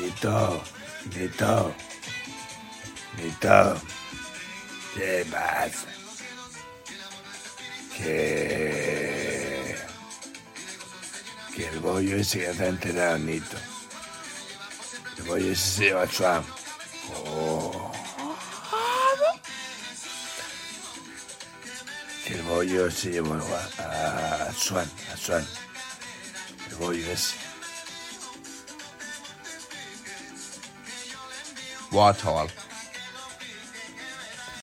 Nito, Nito, Nito, ¿qué pasa? Que... Que el bollo ese ya está enterado, Nito. El bollo ese se lleva a Swan. Oh. El bollo se llevó a, a Swan, a Swan. El bollo ese. 我掏。